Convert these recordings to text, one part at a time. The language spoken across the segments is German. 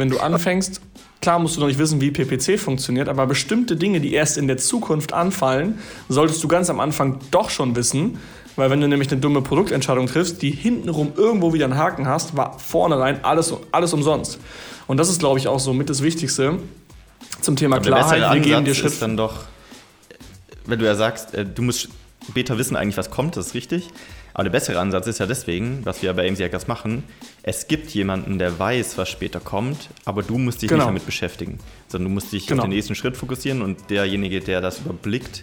Wenn du anfängst, klar musst du noch nicht wissen, wie PPC funktioniert, aber bestimmte Dinge, die erst in der Zukunft anfallen, solltest du ganz am Anfang doch schon wissen. Weil wenn du nämlich eine dumme Produktentscheidung triffst, die hintenrum irgendwo wieder einen Haken hast, war vornherein alles, alles umsonst. Und das ist, glaube ich, auch so mit das Wichtigste zum Thema Klarheit. Wir geben dir Schritt ist dann doch, wenn du ja sagst, äh, du musst später wissen eigentlich, was kommt, das ist richtig. Aber der bessere Ansatz ist ja deswegen, was wir bei AMC Hackers machen, es gibt jemanden, der weiß, was später kommt, aber du musst dich Genau. nicht damit beschäftigen, sondern du musst dich Genau. auf den nächsten Schritt fokussieren und derjenige, der das überblickt,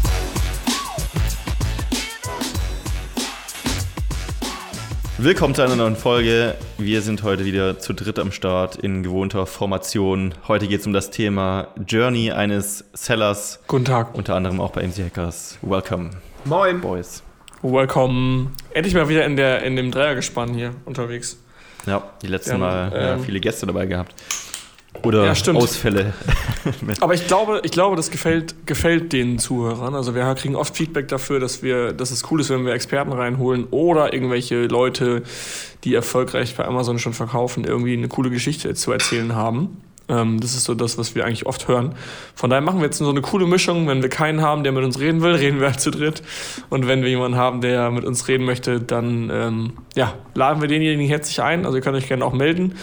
Willkommen zu einer neuen Folge. Wir sind heute wieder zu dritt am Start in gewohnter Formation. Heute geht es um das Thema Journey eines Sellers, Guten Tag. unter anderem auch bei AMC Hackers. Welcome, Moin. Boys. Welcome. Endlich mal wieder in, der, in dem Dreiergespann hier unterwegs. Ja, die letzten Mal haben, ja, ähm, viele Gäste dabei gehabt. Oder Ja. Ausfälle. Aber ich glaube, ich glaube, das gefällt, gefällt den Zuhörern. Also wir kriegen oft Feedback dafür, dass wir, dass es cool ist, wenn wir Experten reinholen oder irgendwelche Leute, die erfolgreich bei Amazon schon verkaufen, irgendwie eine coole Geschichte zu erzählen haben. Ähm, das ist so das, was wir eigentlich oft hören. Von daher machen wir jetzt so eine coole Mischung. Wenn wir keinen haben, der mit uns reden will, reden wir halt zu dritt. Und wenn wir jemanden haben, der mit uns reden möchte, dann ähm, ja, laden wir denjenigen herzlich ein. Also ihr könnt euch gerne auch melden.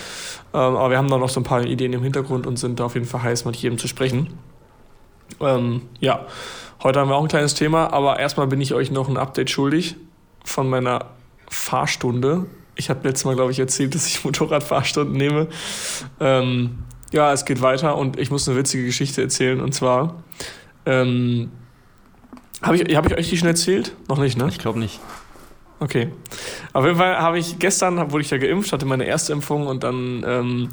Ähm, aber wir haben da noch so ein paar Ideen im Hintergrund und sind da auf jeden Fall heiß, mit jedem zu sprechen. Ähm, ja, heute haben wir auch ein kleines Thema, aber erstmal bin ich euch noch ein Update schuldig von meiner Fahrstunde. Ich habe letztes Mal, glaube ich, erzählt, dass ich Motorradfahrstunden nehme. Ähm, ja, es geht weiter und ich muss eine witzige Geschichte erzählen. Und zwar, ähm, habe ich, hab ich euch die schon erzählt? Noch nicht, ne? Ich glaube nicht. Okay. Auf jeden Fall habe ich gestern, wurde ich ja geimpft, hatte meine erste Impfung und dann ähm,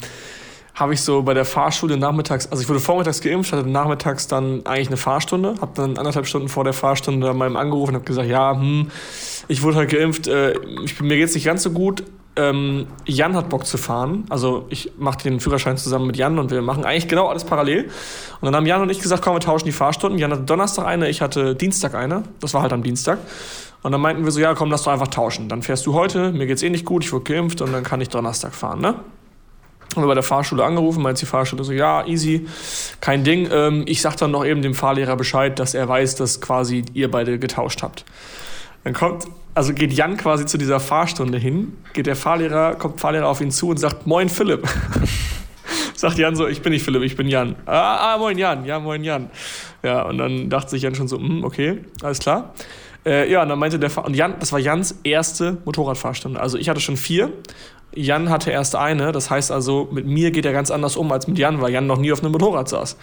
habe ich so bei der Fahrschule nachmittags, also ich wurde vormittags geimpft, hatte nachmittags dann eigentlich eine Fahrstunde, habe dann anderthalb Stunden vor der Fahrstunde meinem angerufen und habe gesagt, ja, hm, ich wurde halt geimpft, äh, ich, mir geht's nicht ganz so gut. Ähm, Jan hat Bock zu fahren. Also ich mache den Führerschein zusammen mit Jan und wir machen eigentlich genau alles parallel. Und dann haben Jan und ich gesagt, komm, wir tauschen die Fahrstunden. Jan hatte Donnerstag eine, ich hatte Dienstag eine. Das war halt am Dienstag. Und dann meinten wir so, ja, komm, lass doch einfach tauschen. Dann fährst du heute, mir geht's eh nicht gut, ich wurde geimpft und dann kann ich Donnerstag fahren, ne? Wir bei der Fahrschule angerufen, meint die Fahrschule so, ja, easy, kein Ding. Ähm, ich sag dann noch eben dem Fahrlehrer Bescheid, dass er weiß, dass quasi ihr beide getauscht habt. Dann kommt, also geht Jan quasi zu dieser Fahrstunde hin, geht der Fahrlehrer, kommt Fahrlehrer auf ihn zu und sagt, moin Philipp. sagt Jan so, ich bin nicht Philipp, ich bin Jan. Ah, ah, moin Jan, ja, moin Jan. Ja, und dann dachte sich Jan schon so, hm, okay, alles klar. Äh, ja, und dann meinte der Fahr und Jan, das war Jans erste Motorradfahrstunde. Also ich hatte schon vier. Jan hatte erst eine. Das heißt also, mit mir geht er ganz anders um als mit Jan, weil Jan noch nie auf einem Motorrad saß.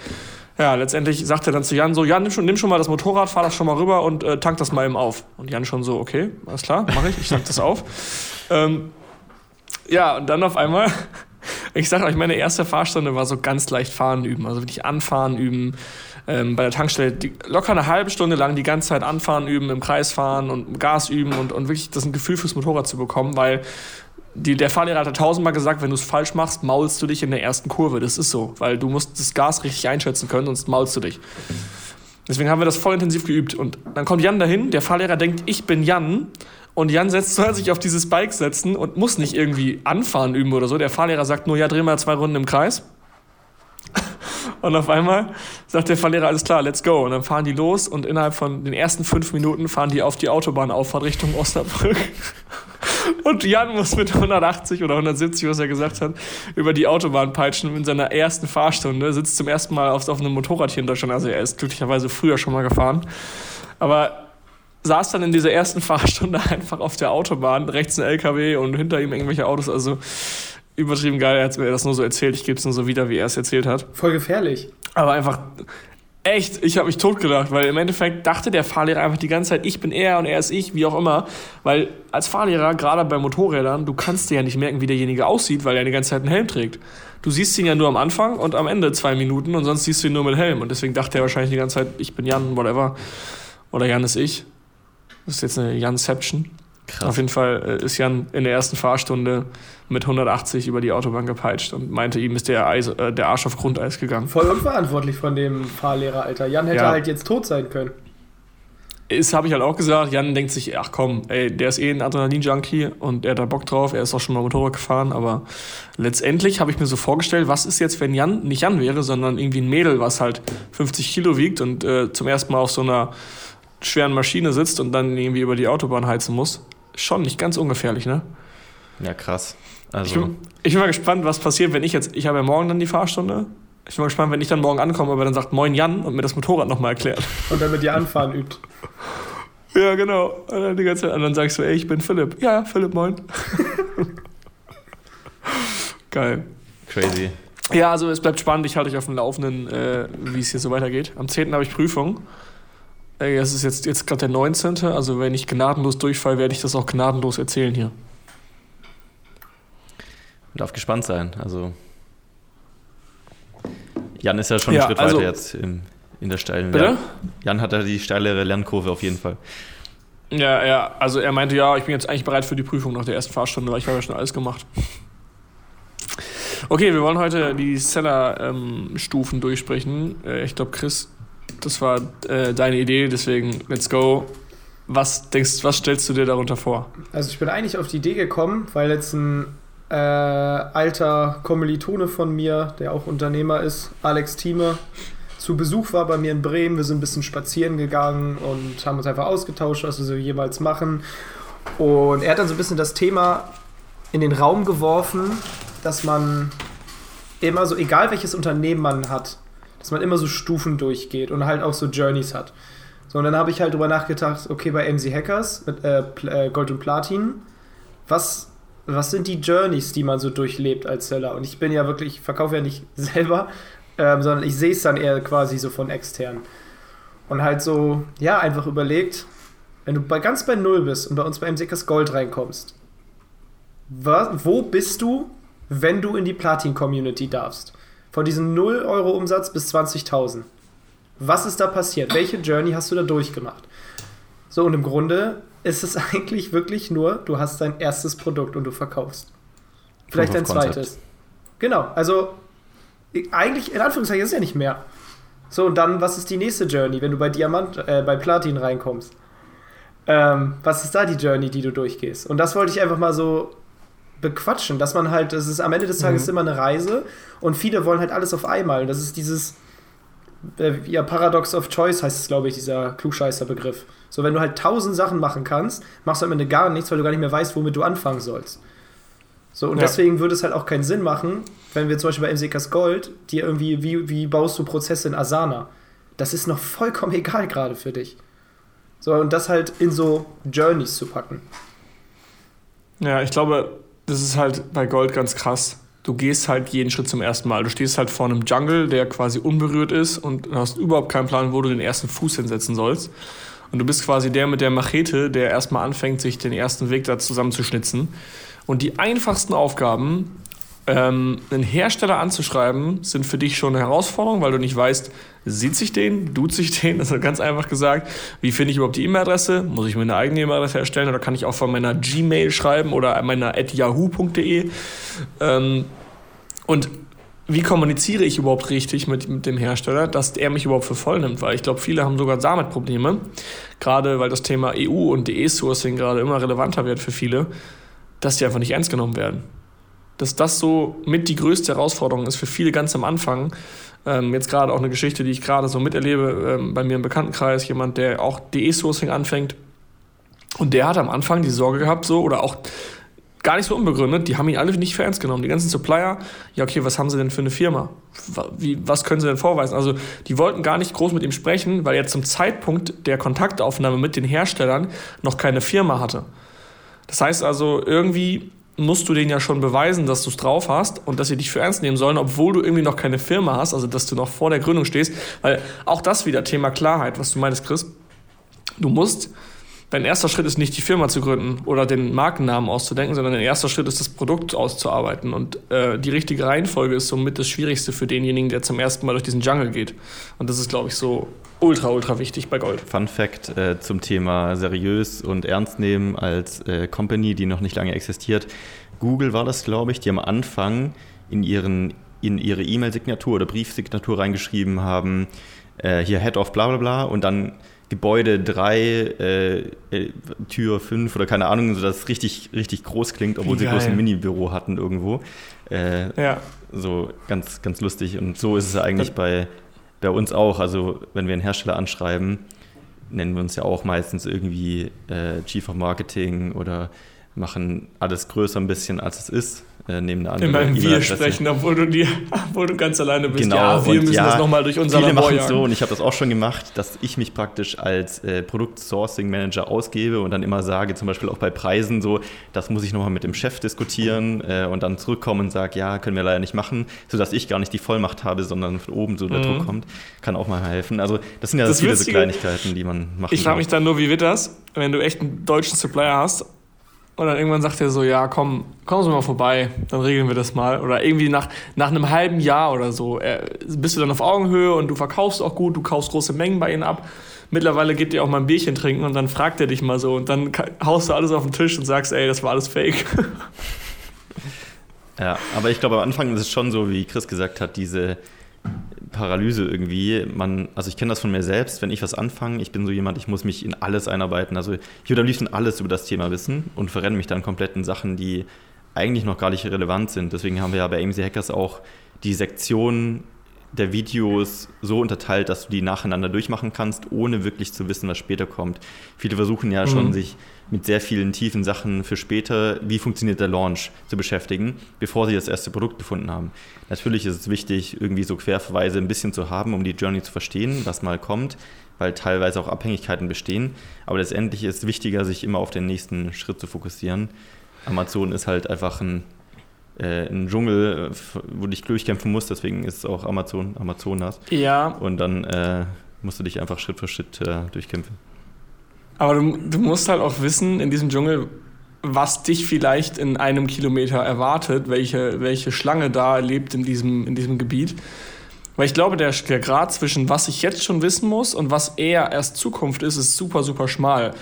Ja, letztendlich sagt er dann zu Jan so, Jan, nimm schon, nimm schon mal das Motorrad, fahr das schon mal rüber und äh, tank das mal eben auf. Und Jan schon so, okay, alles klar, mache ich, ich tank das auf. Ähm, ja, und dann auf einmal, ich sag euch, meine erste Fahrstunde war so ganz leicht fahren üben, also wirklich anfahren üben. Ähm, bei der Tankstelle die, locker eine halbe Stunde lang die ganze Zeit anfahren üben, im Kreis fahren und Gas üben und, und wirklich das ein Gefühl fürs Motorrad zu bekommen, weil die, der Fahrlehrer hat tausendmal gesagt, wenn du es falsch machst, maulst du dich in der ersten Kurve. Das ist so, weil du musst das Gas richtig einschätzen können, sonst maulst du dich. Deswegen haben wir das voll intensiv geübt. Und dann kommt Jan dahin, der Fahrlehrer denkt, ich bin Jan. Und Jan setzt, soll sich auf dieses Bike setzen und muss nicht irgendwie anfahren üben oder so. Der Fahrlehrer sagt nur, ja, dreh mal zwei Runden im Kreis. Und auf einmal sagt der Fahrlehrer, alles klar, let's go. Und dann fahren die los und innerhalb von den ersten fünf Minuten fahren die auf die Autobahnauffahrt Richtung Osnabrück. Und Jan muss mit 180 oder 170, was er gesagt hat, über die Autobahn peitschen in seiner ersten Fahrstunde. Sitzt zum ersten Mal auf, auf einem Motorrad hier in Deutschland. Also er ist glücklicherweise früher schon mal gefahren. Aber saß dann in dieser ersten Fahrstunde einfach auf der Autobahn, rechts ein LKW und hinter ihm irgendwelche Autos. Also übertrieben geil. Er hat mir das nur so erzählt. Ich gebe es nur so wieder, wie er es erzählt hat. Voll gefährlich. Aber einfach echt, ich habe mich totgelacht, weil im Endeffekt dachte der Fahrlehrer einfach die ganze Zeit, ich bin er und er ist ich, wie auch immer. Weil als Fahrlehrer, gerade bei Motorrädern, du kannst dir ja nicht merken, wie derjenige aussieht, weil er die ganze Zeit einen Helm trägt. Du siehst ihn ja nur am Anfang und am Ende zwei Minuten und sonst siehst du ihn nur mit Helm. Und deswegen dachte er wahrscheinlich die ganze Zeit, ich bin Jan, whatever. Oder Jan ist ich. Das ist jetzt eine Janception. Krass. Auf jeden Fall äh, ist Jan in der ersten Fahrstunde mit 180 über die Autobahn gepeitscht und meinte, ihm ist der, Eis, äh, der Arsch auf Grundeis gegangen. Voll unverantwortlich von dem Fahrlehrer, Alter. Jan hätte ja. halt jetzt tot sein können. Ist, habe ich halt auch gesagt. Jan denkt sich, ach komm, ey, der ist eh ein Adrenalin-Junkie und er hat da Bock drauf. Er ist auch schon mal Motorrad gefahren. Aber letztendlich habe ich mir so vorgestellt, was ist jetzt, wenn Jan nicht Jan wäre, sondern irgendwie ein Mädel, was halt 50 Kilo wiegt und äh, zum ersten Mal auf so einer schweren Maschine sitzt und dann irgendwie über die Autobahn heizen muss. Schon nicht ganz ungefährlich, ne? Ja, krass. Also. Ich, bin, ich bin mal gespannt, was passiert, wenn ich jetzt. Ich habe ja morgen dann die Fahrstunde. Ich bin mal gespannt, wenn ich dann morgen ankomme, aber dann sagt Moin Jan und mir das Motorrad nochmal erklärt. Und dann mit dir anfahren übt. Ja, genau. Und dann, die ganze Zeit, und dann sagst du, ey, ich bin Philipp. Ja, Philipp, moin. Geil. Crazy. Ja, also es bleibt spannend. Ich halte euch auf dem Laufenden, äh, wie es hier so weitergeht. Am 10. habe ich Prüfung. Ey, es ist jetzt, jetzt gerade der 19. Also wenn ich gnadenlos durchfall, werde ich das auch gnadenlos erzählen hier. Man darf gespannt sein. Also Jan ist ja schon ja, einen Schritt also, weiter jetzt im, in der steilen Bitte? Jan hat ja die steilere Lernkurve auf jeden Fall. Ja, ja, also er meinte, ja, ich bin jetzt eigentlich bereit für die Prüfung nach der ersten Fahrstunde, weil ich habe ja schon alles gemacht. Okay, wir wollen heute die Seller-Stufen ähm, durchsprechen. Äh, ich glaube, Chris das war äh, deine Idee, deswegen let's go. Was denkst, was stellst du dir darunter vor? Also ich bin eigentlich auf die Idee gekommen, weil jetzt ein äh, alter Kommilitone von mir, der auch Unternehmer ist, Alex Thieme, zu Besuch war bei mir in Bremen. Wir sind ein bisschen spazieren gegangen und haben uns einfach ausgetauscht, was wir so jeweils machen. Und er hat dann so ein bisschen das Thema in den Raum geworfen, dass man immer so, egal welches Unternehmen man hat, dass man immer so Stufen durchgeht und halt auch so Journeys hat. So, und dann habe ich halt drüber nachgedacht, okay, bei MC Hackers mit äh, äh, Gold und Platin, was, was sind die Journeys, die man so durchlebt als Seller? Und ich bin ja wirklich, ich verkaufe ja nicht selber, ähm, sondern ich sehe es dann eher quasi so von extern. Und halt so, ja, einfach überlegt, wenn du bei, ganz bei Null bist und bei uns bei MC Hackers Gold reinkommst, wo bist du, wenn du in die Platin-Community darfst? Von diesem 0 Euro Umsatz bis 20.000. Was ist da passiert? Welche Journey hast du da durchgemacht? So, und im Grunde ist es eigentlich wirklich nur, du hast dein erstes Produkt und du verkaufst. Vielleicht dein zweites. Genau, also eigentlich, in Anführungszeichen, ist es ja nicht mehr. So, und dann, was ist die nächste Journey, wenn du bei Diamant, äh, bei Platin reinkommst? Ähm, was ist da die Journey, die du durchgehst? Und das wollte ich einfach mal so bequatschen, dass man halt, es ist am Ende des Tages mhm. immer eine Reise und viele wollen halt alles auf einmal. Und das ist dieses, ja, Paradox of Choice heißt es, glaube ich, dieser Klugscheißer-Begriff. So, wenn du halt tausend Sachen machen kannst, machst du am Ende gar nichts, weil du gar nicht mehr weißt, womit du anfangen sollst. So, und ja. deswegen würde es halt auch keinen Sinn machen, wenn wir zum Beispiel bei MCKs Gold, dir irgendwie, wie, wie baust du Prozesse in Asana? Das ist noch vollkommen egal gerade für dich. So, und das halt in so Journeys zu packen. Ja, ich glaube, das ist halt bei Gold ganz krass. Du gehst halt jeden Schritt zum ersten Mal. Du stehst halt vor einem Jungle, der quasi unberührt ist und hast überhaupt keinen Plan, wo du den ersten Fuß hinsetzen sollst. Und du bist quasi der mit der Machete, der erstmal anfängt, sich den ersten Weg da zusammenzuschnitzen. Und die einfachsten Aufgaben ähm, einen Hersteller anzuschreiben, sind für dich schon eine Herausforderung, weil du nicht weißt, sieht sich den, tut sich den, das ist ganz einfach gesagt. Wie finde ich überhaupt die E-Mail-Adresse? Muss ich mir eine eigene E-Mail-Adresse erstellen oder kann ich auch von meiner Gmail schreiben oder meiner at yahoo.de? Ähm, und wie kommuniziere ich überhaupt richtig mit, mit, dem Hersteller, dass er mich überhaupt für voll nimmt? Weil ich glaube, viele haben sogar damit Probleme. Gerade weil das Thema EU und DE-Sourcing gerade immer relevanter wird für viele, dass die einfach nicht ernst genommen werden dass das so mit die größte Herausforderung ist für viele ganz am Anfang. Ähm, jetzt gerade auch eine Geschichte, die ich gerade so miterlebe ähm, bei mir im Bekanntenkreis, jemand, der auch DE-Sourcing anfängt. Und der hat am Anfang die Sorge gehabt, so, oder auch gar nicht so unbegründet, die haben ihn alle nicht für ernst genommen. Die ganzen Supplier, ja, okay, was haben sie denn für eine Firma? Wie, was können sie denn vorweisen? Also, die wollten gar nicht groß mit ihm sprechen, weil er zum Zeitpunkt der Kontaktaufnahme mit den Herstellern noch keine Firma hatte. Das heißt also, irgendwie musst du denen ja schon beweisen, dass du es drauf hast und dass sie dich für ernst nehmen sollen, obwohl du irgendwie noch keine Firma hast, also dass du noch vor der Gründung stehst. Weil auch das wieder Thema Klarheit, was du meinst, Chris. Du musst dein erster Schritt ist nicht die Firma zu gründen oder den Markennamen auszudenken, sondern dein erster Schritt ist das Produkt auszuarbeiten. Und äh, die richtige Reihenfolge ist somit das Schwierigste für denjenigen, der zum ersten Mal durch diesen Jungle geht. Und das ist, glaube ich, so ultra, ultra wichtig bei Gold. Fun Fact äh, zum Thema seriös und ernst nehmen als äh, Company, die noch nicht lange existiert. Google war das, glaube ich, die am Anfang in, ihren, in ihre E-Mail-Signatur oder Briefsignatur reingeschrieben haben, äh, hier Head of bla bla bla und dann Gebäude 3, äh, äh, Tür 5 oder keine Ahnung, sodass es richtig, richtig groß klingt, obwohl sie bloß ein Mini-Büro hatten irgendwo. Äh, ja. So ganz, ganz lustig. Und so ist es eigentlich bei, bei uns auch. Also, wenn wir einen Hersteller anschreiben, nennen wir uns ja auch meistens irgendwie äh, Chief of Marketing oder machen alles größer ein bisschen, als es ist äh, nehmen eine andere Immer Wir sprechen, obwohl du, die, obwohl du ganz alleine bist. Genau, ja, wir müssen ja, das nochmal durch unser Viele machen so und ich habe das auch schon gemacht, dass ich mich praktisch als äh, Produkt-Sourcing-Manager ausgebe und dann immer sage, zum Beispiel auch bei Preisen so, das muss ich nochmal mit dem Chef diskutieren äh, und dann zurückkommen und sage, ja, können wir leider nicht machen, sodass ich gar nicht die Vollmacht habe, sondern von oben so der mhm. Druck kommt. Kann auch mal helfen. Also das sind ja das viele so Kleinigkeiten, die man machen Ich frage mich dann nur, wie wird das, wenn du echt einen deutschen Supplier hast und dann irgendwann sagt er so, ja, komm, kommen Sie mal vorbei, dann regeln wir das mal. Oder irgendwie nach, nach einem halben Jahr oder so äh, bist du dann auf Augenhöhe und du verkaufst auch gut, du kaufst große Mengen bei ihnen ab. Mittlerweile geht dir auch mal ein Bierchen trinken und dann fragt er dich mal so und dann haust du alles auf den Tisch und sagst, ey, das war alles fake. Ja, aber ich glaube, am Anfang ist es schon so, wie Chris gesagt hat, diese Paralyse irgendwie. Man, also ich kenne das von mir selbst, wenn ich was anfange, ich bin so jemand, ich muss mich in alles einarbeiten. Also ich würde am liebsten alles über das Thema wissen und verrenne mich dann komplett in Sachen, die eigentlich noch gar nicht relevant sind. Deswegen haben wir ja bei AMC Hackers auch die Sektion der Videos so unterteilt, dass du die nacheinander durchmachen kannst, ohne wirklich zu wissen, was später kommt. Viele versuchen ja schon, mhm. sich mit sehr vielen tiefen Sachen für später, wie funktioniert der Launch, zu beschäftigen, bevor sie das erste Produkt gefunden haben. Natürlich ist es wichtig, irgendwie so Querverweise ein bisschen zu haben, um die Journey zu verstehen, was mal kommt, weil teilweise auch Abhängigkeiten bestehen. Aber letztendlich ist es wichtiger, sich immer auf den nächsten Schritt zu fokussieren. Amazon ist halt einfach ein äh, ein Dschungel, äh, wo du dich durchkämpfen musst, deswegen ist es auch Amazon, Amazonas. Ja. Und dann äh, musst du dich einfach Schritt für Schritt äh, durchkämpfen. Aber du, du musst halt auch wissen, in diesem Dschungel, was dich vielleicht in einem Kilometer erwartet, welche, welche Schlange da lebt in diesem, in diesem Gebiet. Weil ich glaube, der, der Grad zwischen was ich jetzt schon wissen muss und was eher erst Zukunft ist, ist super, super schmal.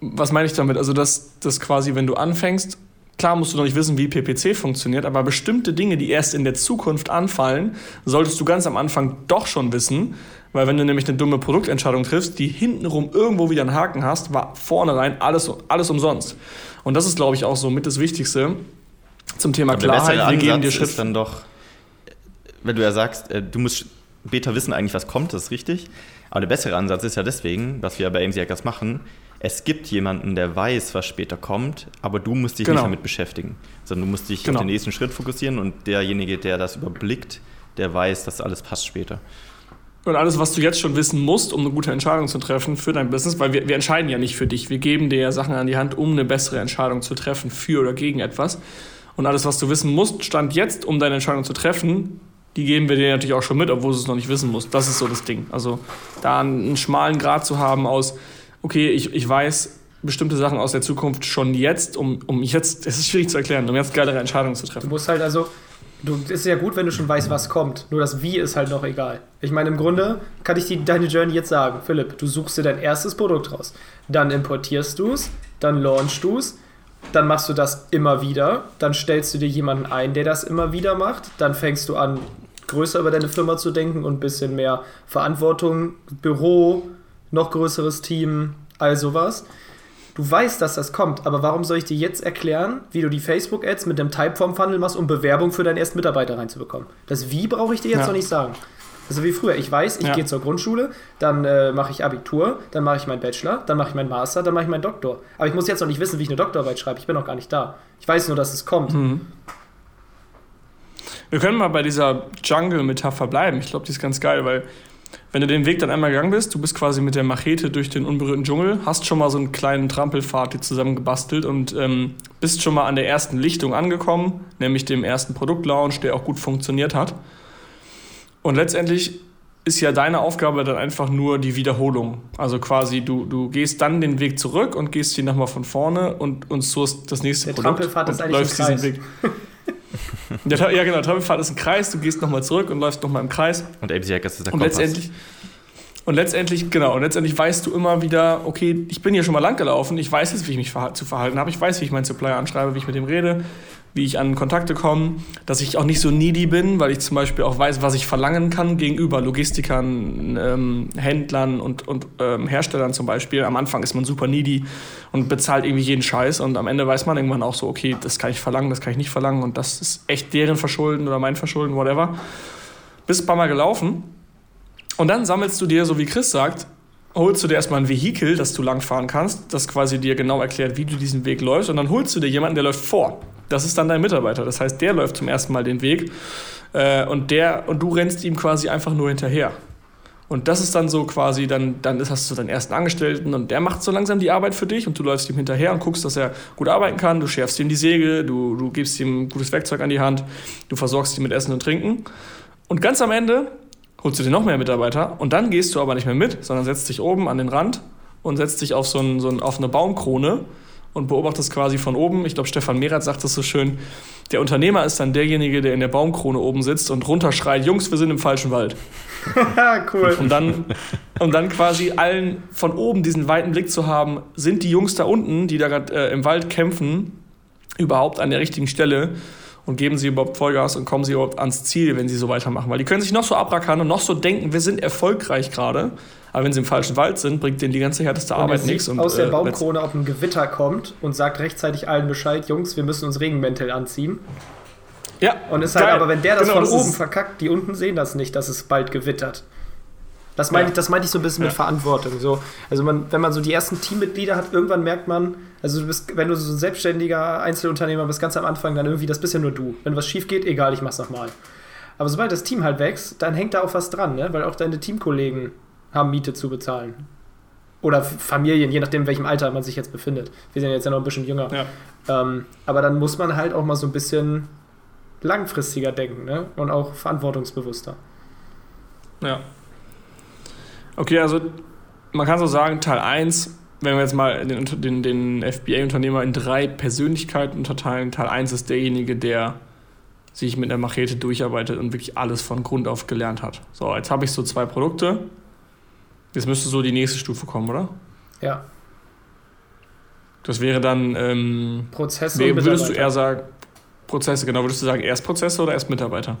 Was meine ich damit? Also, dass, dass quasi, wenn du anfängst Klar musst du noch nicht wissen, wie PPC funktioniert, aber bestimmte Dinge, die erst in der Zukunft anfallen, solltest du ganz am Anfang doch schon wissen. Weil wenn du nämlich eine dumme Produktentscheidung triffst, die hintenrum irgendwo wieder einen Haken hast, war vornherein alles, alles umsonst. Und das ist, glaube ich, auch so mit das Wichtigste zum Thema aber Klarheit. Wir geben dir Schritt. Ist dann doch, wenn du ja sagst, äh, du musst später wissen eigentlich, was kommt, das ist richtig. Aber der bessere Ansatz ist ja deswegen, was wir bei AMC Hackers machen, es gibt jemanden, der weiß, was später kommt, aber du musst dich genau. nicht damit beschäftigen, sondern du musst dich genau. auf den nächsten Schritt fokussieren und derjenige, der das überblickt, der weiß, dass alles passt später. Und alles, was du jetzt schon wissen musst, um eine gute Entscheidung zu treffen für dein Business, weil wir, wir entscheiden ja nicht für dich. Wir geben dir ja Sachen an die Hand, um eine bessere Entscheidung zu treffen, für oder gegen etwas. Und alles, was du wissen musst, stand jetzt, um deine Entscheidung zu treffen, die geben wir dir natürlich auch schon mit, obwohl du es noch nicht wissen musst. Das ist so das Ding. Also da einen schmalen Grad zu haben aus, okay, ich, ich weiß bestimmte Sachen aus der Zukunft schon jetzt, um, um jetzt, es ist schwierig zu erklären, um jetzt geilere Entscheidungen zu treffen. Du musst halt also, du, ist ja gut, wenn du schon weißt, was kommt. Nur das Wie ist halt noch egal. Ich meine, im Grunde kann ich dir deine Journey jetzt sagen. Philipp, du suchst dir dein erstes Produkt raus. Dann importierst du es, dann launchst du es, dann machst du das immer wieder, dann stellst du dir jemanden ein, der das immer wieder macht, dann fängst du an, größer über deine Firma zu denken und ein bisschen mehr Verantwortung, Büro, noch größeres Team, all sowas. Du weißt, dass das kommt, aber warum soll ich dir jetzt erklären, wie du die Facebook-Ads mit dem Typeform-Funnel machst, um Bewerbung für deinen ersten Mitarbeiter reinzubekommen? Das Wie brauche ich dir jetzt ja. noch nicht sagen. Also wie früher. Ich weiß, ich ja. gehe zur Grundschule, dann äh, mache ich Abitur, dann mache ich meinen Bachelor, dann mache ich meinen Master, dann mache ich meinen Doktor. Aber ich muss jetzt noch nicht wissen, wie ich eine Doktorarbeit schreibe. Ich bin noch gar nicht da. Ich weiß nur, dass es kommt. Mhm. Wir können mal bei dieser Jungle-Metapher bleiben. Ich glaube, die ist ganz geil, weil wenn du den Weg dann einmal gegangen bist, du bist quasi mit der Machete durch den unberührten Dschungel, hast schon mal so einen kleinen Trampelpfad hier zusammengebastelt und ähm, bist schon mal an der ersten Lichtung angekommen, nämlich dem ersten Produktlaunch, der auch gut funktioniert hat. Und letztendlich ist ja deine Aufgabe dann einfach nur die Wiederholung. Also quasi, du, du gehst dann den Weg zurück und gehst hier nochmal von vorne und, und sourst das nächste Der Produkt. Und eigentlich läufst diesen. Weg. Tra- ja, genau, Trampelpfad ist ein Kreis, du gehst nochmal zurück und läufst nochmal im Kreis. Und AMC Hackers ist der Und Kompass. letztendlich, und letztendlich, genau, und letztendlich weißt du immer wieder, okay, ich bin hier schon mal lang gelaufen, ich weiß jetzt, wie ich mich verha- zu verhalten habe, ich weiß, wie ich meinen Supplier anschreibe, wie ich mit dem rede, wie ich an Kontakte komme, dass ich auch nicht so needy bin, weil ich zum Beispiel auch weiß, was ich verlangen kann gegenüber Logistikern, ähm, Händlern und, und ähm, Herstellern zum Beispiel. Am Anfang ist man super needy und bezahlt irgendwie jeden Scheiß und am Ende weiß man irgendwann auch so, okay, das kann ich verlangen, das kann ich nicht verlangen und das ist echt deren Verschulden oder mein Verschulden, whatever. Bist ein paar Mal gelaufen und dann sammelst du dir, so wie Chris sagt, holst du dir erstmal ein Vehikel, das du langfahren kannst, das quasi dir genau erklärt, wie du diesen Weg läufst. Und dann holst du dir jemanden, der läuft vor. Das ist dann dein Mitarbeiter. Das heißt, der läuft zum ersten Mal den Weg äh, und, der, und du rennst ihm quasi einfach nur hinterher. Und das ist dann so quasi, dann, dann hast du deinen ersten Angestellten und der macht so langsam die Arbeit für dich und du läufst ihm hinterher und guckst, dass er gut arbeiten kann. Du schärfst ihm die Säge, du, du gibst ihm gutes Werkzeug an die Hand, du versorgst ihn mit Essen und Trinken. Und ganz am Ende holst du dir noch mehr Mitarbeiter und dann gehst du aber nicht mehr mit, sondern setzt dich oben an den Rand und setzt dich auf so, ein, so ein, auf eine Baumkrone und beobachtest quasi von oben. Ich glaube, Stefan Merath sagt das so schön. Der Unternehmer ist dann derjenige, der in der Baumkrone oben sitzt und runterschreit, Jungs, wir sind im falschen Wald. cool. Um dann, um dann quasi allen von oben diesen weiten Blick zu haben, sind die Jungs da unten, die da gerade äh, im Wald kämpfen, überhaupt an der richtigen Stelle und geben sie überhaupt Vollgas und kommen sie überhaupt ans Ziel, wenn sie so weitermachen. Weil die können sich noch so abrackern und noch so denken, wir sind erfolgreich gerade. Aber wenn sie im falschen Wald sind, bringt denen die ganze härteste Und Arbeit nichts. Und, aus der äh, Baumkrone, ob ein Gewitter kommt und sagt rechtzeitig allen Bescheid, Jungs, wir müssen uns Regenmäntel anziehen. Ja, Und ist halt geil. aber, wenn der das Genau, von oben ist- verkackt, die unten sehen das nicht, dass es bald gewittert. Das meinte Ja. ich, das meinte ich so ein bisschen mit Ja. Verantwortung. So. Also man, wenn man so die ersten Teammitglieder hat, irgendwann merkt man, also du bist, wenn du so ein selbstständiger Einzelunternehmer bist, ganz am Anfang, dann irgendwie, das bist ja nur du. Wenn was schief geht, egal, ich mach's nochmal. Aber sobald das Team halt wächst, dann hängt da auch was dran, ne? weil auch deine Teamkollegen haben Miete zu bezahlen. Oder Familien, je nachdem, in welchem Alter man sich jetzt befindet. Wir sind jetzt ja noch ein bisschen jünger. Ja. Ähm, aber dann muss man halt auch mal so ein bisschen langfristiger denken ne? und auch verantwortungsbewusster. Ja. Okay, also man kann so sagen, Teil 1, wenn wir jetzt mal den, den, den FBA-Unternehmer in drei Persönlichkeiten unterteilen, Teil 1 ist derjenige, der sich mit einer Machete durcharbeitet und wirklich alles von Grund auf gelernt hat. So, jetzt habe ich so zwei Produkte. Jetzt müsste so die nächste Stufe kommen, oder? Ja, Das wäre dann, ähm, Prozesse und würdest du eher sagen, Prozesse, genau, würdest du sagen, erst Prozesse oder erst Mitarbeiter?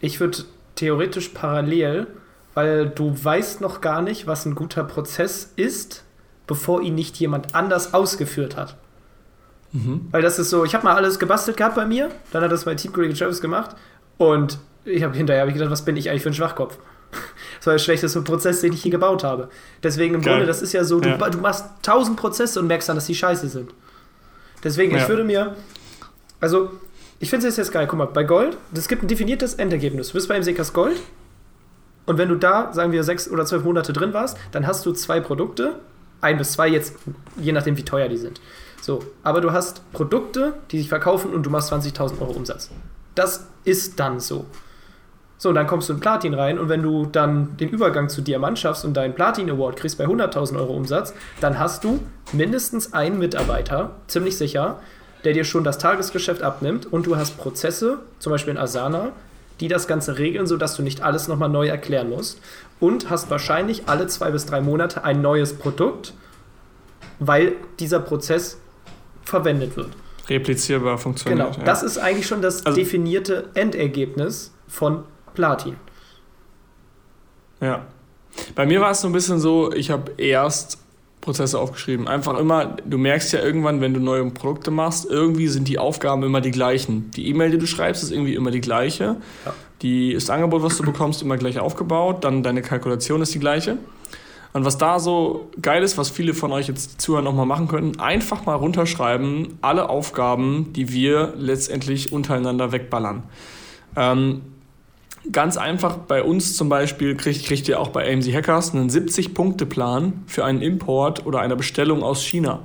Ich würde theoretisch parallel, weil du weißt noch gar nicht, was ein guter Prozess ist, bevor ihn nicht jemand anders ausgeführt hat. Weil das ist so, ich habe mal alles gebastelt gehabt bei mir, dann hat das mein Teamkollege Travis gemacht und ich habe hinterher hab ich gedacht, was bin ich eigentlich für ein Schwachkopf? Das war der schlechteste Prozess, den ich je gebaut habe. Deswegen im Geil. Grunde, das ist ja so, du, Ja. du machst tausend Prozesse und merkst dann, dass die scheiße sind. Deswegen, ich Ja. würde mir, also ich finde es jetzt geil, guck mal, bei Gold, es gibt ein definiertes Endergebnis. Du bist bei MCKs Gold und wenn du da, sagen wir, sechs oder zwölf Monate drin warst, dann hast du zwei Produkte, ein bis zwei jetzt, je nachdem wie teuer die sind. So, aber du hast Produkte, die sich verkaufen und du machst 20.000 Euro Umsatz. Das ist dann so. So, und dann kommst du in Platin rein und wenn du dann den Übergang zu Diamant schaffst und deinen Platin Award kriegst bei 100.000 Euro Umsatz, dann hast du mindestens einen Mitarbeiter, ziemlich sicher, der dir schon das Tagesgeschäft abnimmt und du hast Prozesse, zum Beispiel in Asana, die das Ganze regeln, sodass du nicht alles nochmal neu erklären musst und hast wahrscheinlich alle zwei bis drei Monate ein neues Produkt, weil dieser Prozess verwendet wird. Replizierbar funktioniert. Genau, ja. das ist eigentlich schon das Also- definierte Endergebnis von Platin. Ja. Bei mir war es so ein bisschen so, ich habe erst Prozesse aufgeschrieben. Einfach immer, du merkst ja irgendwann, wenn du neue Produkte machst, irgendwie sind die Aufgaben immer die gleichen. Die E-Mail, die du schreibst, ist irgendwie immer die gleiche. Ja. Die, das Angebot, was du bekommst, immer gleich aufgebaut. Dann deine Kalkulation ist die gleiche. Und was da so geil ist, was viele von euch jetzt zuhören nochmal machen könnten, einfach mal runterschreiben, alle Aufgaben, die wir letztendlich untereinander wegballern. Ähm, Ganz einfach, bei uns zum Beispiel kriegt, kriegt ihr auch bei AMC Hackers einen 70-Punkte-Plan für einen Import oder eine Bestellung aus China.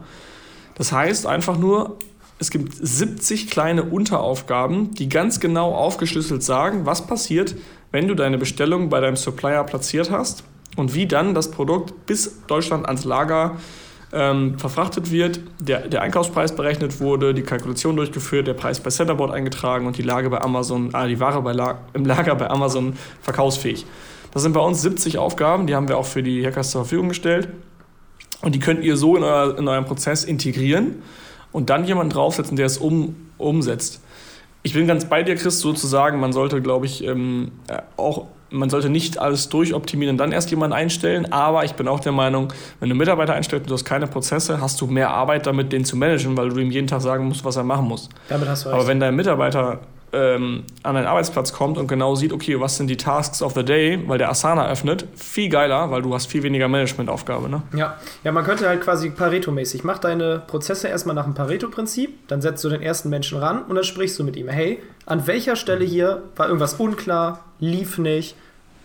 Das heißt einfach nur, es gibt 70 kleine Unteraufgaben, die ganz genau aufgeschlüsselt sagen, was passiert, wenn du deine Bestellung bei deinem Supplier platziert hast und wie dann das Produkt bis Deutschland ans Lager ähm, verfrachtet wird, der, der Einkaufspreis berechnet wurde, die Kalkulation durchgeführt, der Preis bei Centerboard eingetragen und die Lage bei Amazon, ah, die Ware bei La im Lager bei Amazon verkaufsfähig. Das sind bei uns 70 Aufgaben, die haben wir auch für die Hackers zur Verfügung gestellt. Und die könnt ihr so in, euer, in eurem Prozess integrieren und dann jemanden draufsetzen, der es um, umsetzt. Ich bin ganz bei dir, Chris, sozusagen, man sollte, glaube ich, ähm, auch man sollte nicht alles durchoptimieren und dann erst jemanden einstellen, aber ich bin auch der Meinung, wenn du Mitarbeiter einstellst und du hast keine Prozesse, hast du mehr Arbeit damit, den zu managen, weil du ihm jeden Tag sagen musst, was er machen muss. Damit hast du recht. Aber wenn dein Mitarbeiter ähm, an einen Arbeitsplatz kommt und genau sieht, okay, was sind die Tasks of the day, weil der Asana öffnet, viel geiler, weil du hast viel weniger Managementaufgabe. Ne? Ja. ja, man könnte halt quasi Pareto-mäßig, mach deine Prozesse erstmal nach dem Pareto-Prinzip, dann setzt du den ersten Menschen ran und dann sprichst du mit ihm, hey, an welcher Stelle hier war irgendwas unklar, lief nicht,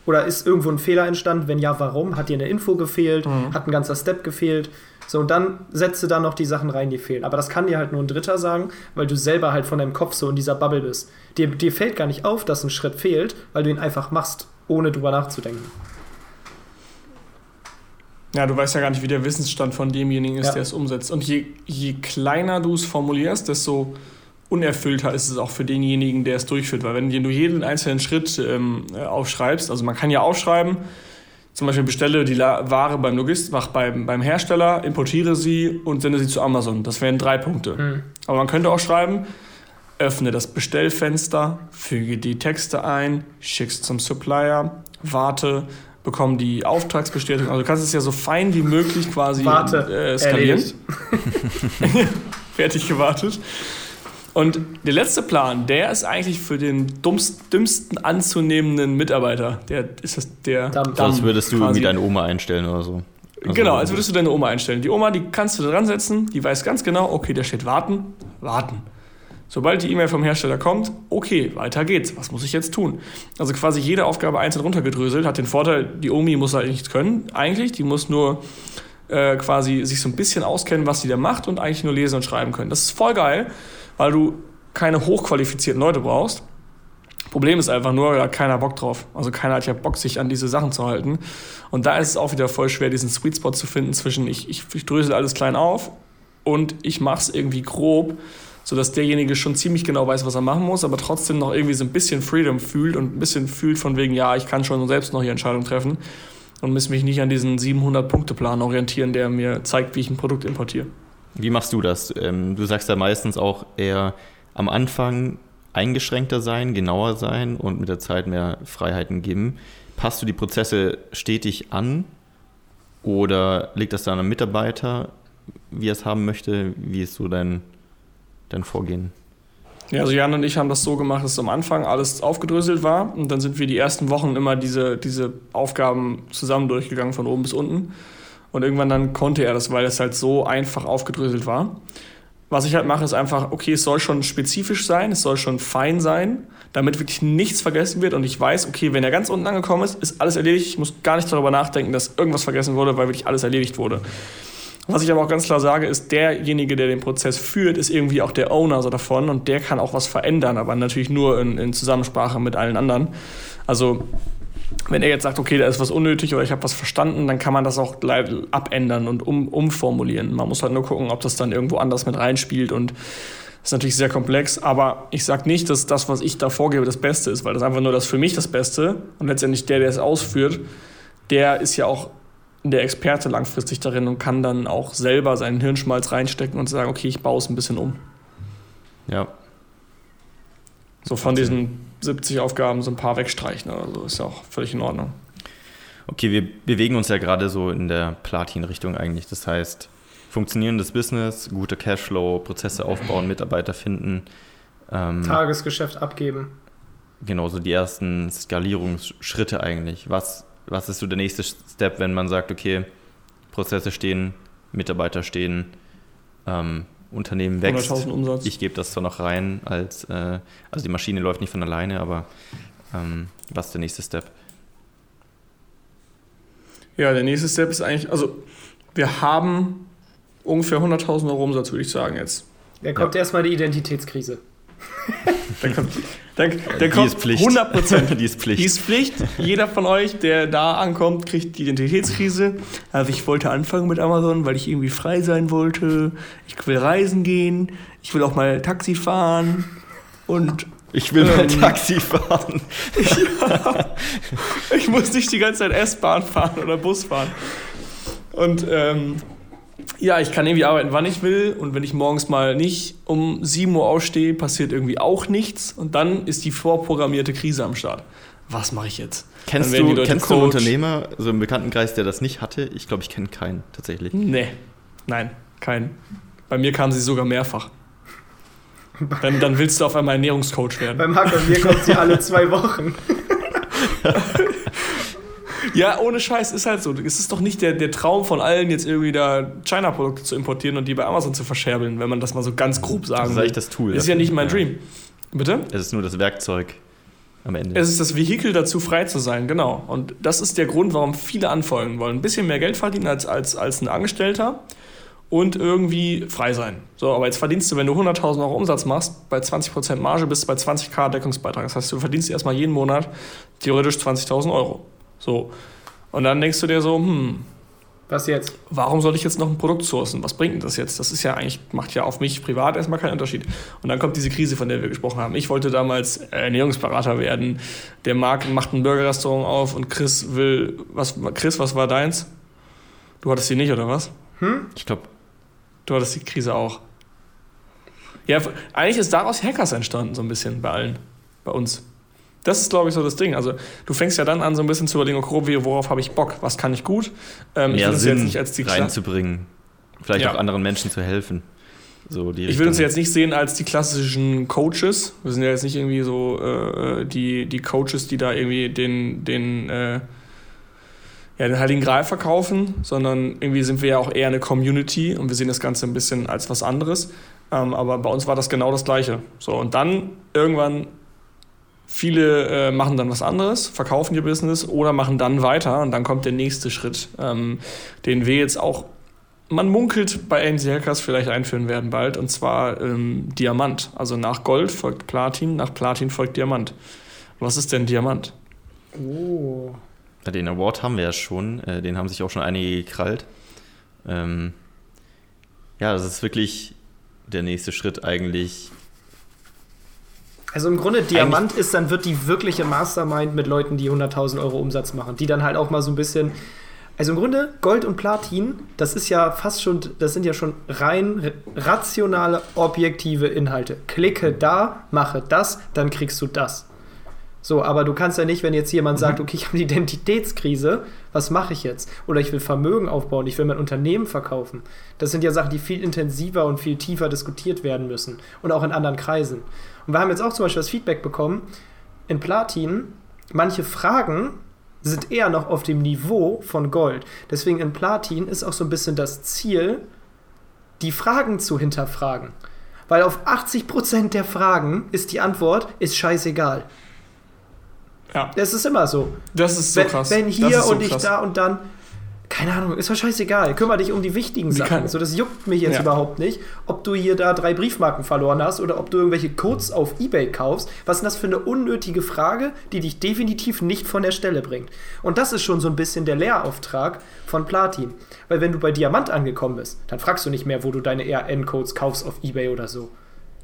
oder ist irgendwo ein Fehler entstanden? Wenn ja, warum? Hat dir eine Info gefehlt? Mhm. Hat ein ganzer Step gefehlt? So, und dann setzt du dann noch die Sachen rein, die fehlen. Aber das kann dir halt nur ein Dritter sagen, weil du selber halt von deinem Kopf so in dieser Bubble bist. Dir, dir fällt gar nicht auf, dass ein Schritt fehlt, weil du ihn einfach machst, ohne drüber nachzudenken. Ja, du weißt ja gar nicht, wie der Wissensstand von demjenigen ist, ja. der es umsetzt. Und je, je kleiner du es formulierst, desto unerfüllter ist es auch für denjenigen, der es durchführt. Weil wenn du jeden einzelnen Schritt ähm, aufschreibst, also man kann ja aufschreiben, zum Beispiel bestelle die Ware beim Logist, mach beim, beim Hersteller, importiere sie und sende sie zu Amazon. Das wären drei Punkte. Mhm. Aber man könnte auch schreiben, öffne das Bestellfenster, füge die Texte ein, schick's zum Supplier, warte, bekomme die Auftragsbestätigung. Also du kannst es ja so fein wie möglich quasi warte, äh, skalieren. Fertig gewartet. Und der letzte Plan, der ist eigentlich für den dummst, dümmsten anzunehmenden Mitarbeiter. Der ist das der Damm. Als würdest du quasi. irgendwie deine Oma einstellen oder so. Also genau, als würdest du deine Oma einstellen. Die Oma, die kannst du da dran setzen, die weiß ganz genau, okay, da steht warten, warten. Sobald die E-Mail vom Hersteller kommt, okay, weiter geht's. Was muss ich jetzt tun? Also quasi jede Aufgabe einzeln runtergedröselt, hat den Vorteil, die Omi muss halt nichts können, eigentlich. Die muss nur äh, quasi sich so ein bisschen auskennen, was sie da macht und eigentlich nur lesen und schreiben können. Das ist voll geil weil du keine hochqualifizierten Leute brauchst. Problem ist einfach nur, da hat keiner Bock drauf. Also keiner hat ja Bock, sich an diese Sachen zu halten. Und da ist es auch wieder voll schwer, diesen Sweet Spot zu finden zwischen ich, ich, ich drösel alles klein auf und ich mache es irgendwie grob, sodass derjenige schon ziemlich genau weiß, was er machen muss, aber trotzdem noch irgendwie so ein bisschen Freedom fühlt und ein bisschen fühlt von wegen, ja, ich kann schon selbst noch die Entscheidung treffen und muss mich nicht an diesen 700-Punkte-Plan orientieren, der mir zeigt, wie ich ein Produkt importiere. Wie machst du das? Ähm, du sagst ja meistens auch eher am Anfang eingeschränkter sein, genauer sein und mit der Zeit mehr Freiheiten geben. Passt du die Prozesse stetig an oder liegt das dann am Mitarbeiter, wie er es haben möchte? Wie ist so dein, dein Vorgehen? Ja, also Jan und ich haben das so gemacht, dass am Anfang alles aufgedröselt war und dann sind wir die ersten Wochen immer diese, diese Aufgaben zusammen durchgegangen von oben bis unten. Und irgendwann dann konnte er das, weil es halt so einfach aufgedröselt war. Was ich halt mache, ist einfach, okay, es soll schon spezifisch sein, es soll schon fein sein, damit wirklich nichts vergessen wird und ich weiß, okay, wenn er ganz unten angekommen ist, ist alles erledigt. Ich muss gar nicht darüber nachdenken, dass irgendwas vergessen wurde, weil wirklich alles erledigt wurde. Was ich aber auch ganz klar sage, ist, derjenige, der den Prozess führt, ist irgendwie auch der Owner so davon und der kann auch was verändern, aber natürlich nur in, in Zusammensprache mit allen anderen. Also wenn er jetzt sagt, okay, da ist was unnötig oder ich habe was verstanden, dann kann man das auch abändern und um, umformulieren. Man muss halt nur gucken, ob das dann irgendwo anders mit reinspielt und das ist natürlich sehr komplex, aber ich sage nicht, dass das, was ich da vorgebe, das Beste ist, weil das einfach nur das für mich das Beste und letztendlich der, der es ausführt, der ist ja auch der Experte langfristig darin und kann dann auch selber seinen Hirnschmalz reinstecken und sagen, okay, ich baue es ein bisschen um. Ja. So von diesen 70 Aufgaben so ein paar wegstreichen oder so. Ist ja auch völlig in Ordnung. Okay, wir bewegen uns ja gerade so in der Platin-Richtung eigentlich. Das heißt, funktionierendes Business, guter Cashflow, Prozesse aufbauen, Mitarbeiter finden. Ähm, Tagesgeschäft abgeben. Genau, so die ersten Skalierungsschritte eigentlich. Was, was ist so der nächste Step, wenn man sagt, okay, Prozesse stehen, Mitarbeiter stehen, ähm, Unternehmen wächst. Umsatz. Ich gebe das zwar noch rein, als, äh, also die Maschine läuft nicht von alleine, aber Ähm, was ist der nächste Step? Ja, der nächste Step ist eigentlich, also wir haben ungefähr 100.000 Euro Umsatz, würde ich sagen jetzt. Da kommt erstmal die Identitätskrise. Dann kommt, dann Die kommt ist Pflicht. 100 Prozent. Die ist Pflicht. Die ist Pflicht. Jeder von euch, der da ankommt, kriegt die Identitätskrise. Also ich wollte anfangen mit Amazon, weil ich irgendwie frei sein wollte. Ich will reisen gehen. Ich will auch mal Taxi fahren. Und Ich will mal Ähm. Taxi fahren. ich muss nicht die ganze Zeit S-Bahn fahren oder Bus fahren. Und ähm, ja, ich kann irgendwie arbeiten, wann ich will. Und wenn ich morgens mal nicht um 7 Uhr aufstehe, passiert irgendwie auch nichts. Und dann ist die vorprogrammierte Krise am Start. Was mache ich jetzt? Kennst du, kennst du einen. Unternehmer, so im Bekanntenkreis, der das nicht hatte? Ich glaube, ich kenne keinen tatsächlich. Nee, nein, kein. Bei mir kam sie sogar mehrfach. Dann, dann willst du auf einmal Ernährungscoach werden. Beim Hack und mir kommt sie alle zwei Wochen. Ja, ohne Scheiß, ist halt so. Es ist doch nicht der, der Traum von allen, jetzt irgendwie da China-Produkte zu importieren und die bei Amazon zu verscherbeln, wenn man das mal so ganz grob sagen Das ist will. eigentlich das Tool. ist ja nicht mein Dream. Bitte? Es ist nur das Werkzeug am Ende. Es ist das Vehikel dazu, frei zu sein, genau. Und das ist der Grund, warum viele anfolgen wollen. Ein bisschen mehr Geld verdienen als, als, als ein Angestellter und irgendwie frei sein. So, aber jetzt verdienst du, wenn du 100.000 Euro Umsatz machst, bei 20% Marge bist du bei 20k Deckungsbeitrag. Das heißt, du verdienst erstmal jeden Monat theoretisch 20.000 Euro. So. Und dann denkst du dir so, hm, Was jetzt? warum soll ich jetzt noch ein Produkt sourcen? Was bringt denn das jetzt? Das ist ja eigentlich, macht ja auf mich privat erstmal keinen Unterschied. Und dann kommt diese Krise, von der wir gesprochen haben. Ich wollte damals Ernährungsberater werden. Der Marc macht ein Burgerrestaurant auf und Chris will, was, Chris, was war deins? Du hattest die nicht, oder was? Ich glaube, Du hattest die Krise auch. Ja, eigentlich ist daraus Hackers entstanden, so ein bisschen bei allen, bei uns. Das ist, glaube ich, so das Ding. Also, du fängst ja dann an, so ein bisschen zu überlegen, okay, worauf habe ich Bock? Was kann ich gut? Ähm, ich mehr uns Sinn jetzt nicht als die Kla- reinzubringen. Vielleicht Ja. auch anderen Menschen zu helfen. So die Ich will uns jetzt nicht sehen als die klassischen Coaches. Wir sind ja jetzt nicht irgendwie so äh, die, die Coaches, die da irgendwie den, den, äh, ja, den Heiligen Gral verkaufen, sondern irgendwie sind wir ja auch eher eine Community und wir sehen das Ganze ein bisschen als was anderes. Ähm, aber bei uns war das genau das Gleiche. So, und dann irgendwann Viele äh, machen dann was anderes, verkaufen ihr Business oder machen dann weiter und dann kommt der nächste Schritt, ähm, den wir jetzt auch, man munkelt bei AMC Hackers vielleicht einführen werden bald und zwar ähm, Diamant. Also nach Gold folgt Platin, nach Platin folgt Diamant. Was ist denn Diamant? Oh. Den Award haben wir ja schon, äh, den haben sich auch schon einige gekrallt. Ähm, ja, das ist wirklich der nächste Schritt eigentlich. Also im Grunde Diamant ist, dann wird die wirkliche Mastermind mit Leuten, die 100.000 Euro Umsatz machen, die dann halt auch mal so ein bisschen. Also im Grunde Gold und Platin, das ist ja fast schon, das sind ja schon rein rationale, objektive Inhalte. Klicke da, mache das, dann kriegst du das. So, aber du kannst ja nicht, wenn jetzt jemand sagt, okay, ich habe eine Identitätskrise, was mache ich jetzt? Oder ich will Vermögen aufbauen, ich will mein Unternehmen verkaufen. Das sind ja Sachen, die viel intensiver und viel tiefer diskutiert werden müssen. Und auch in anderen Kreisen. Und wir haben jetzt auch zum Beispiel das Feedback bekommen, in Platin, manche Fragen sind eher noch auf dem Niveau von Gold. Deswegen in Platin ist auch so ein bisschen das Ziel, die Fragen zu hinterfragen. Weil auf 80% der Fragen ist die Antwort, ist scheißegal. Ja, Das ist immer so. das ist so wenn, krass. wenn hier so und ich krass. da und dann, keine Ahnung, ist doch scheißegal. Kümmere dich um die wichtigen Sachen. kann- so, das juckt mich jetzt Ja. überhaupt nicht, ob du hier da drei Briefmarken verloren hast oder ob du irgendwelche Codes auf Ebay kaufst. Was ist denn das für eine unnötige Frage, die dich definitiv nicht von der Stelle bringt? Und das ist schon so ein bisschen der Lehrauftrag von Platin. Weil wenn du bei Diamant angekommen bist, dann fragst du nicht mehr, wo du deine ERN-Codes kaufst auf Ebay oder so.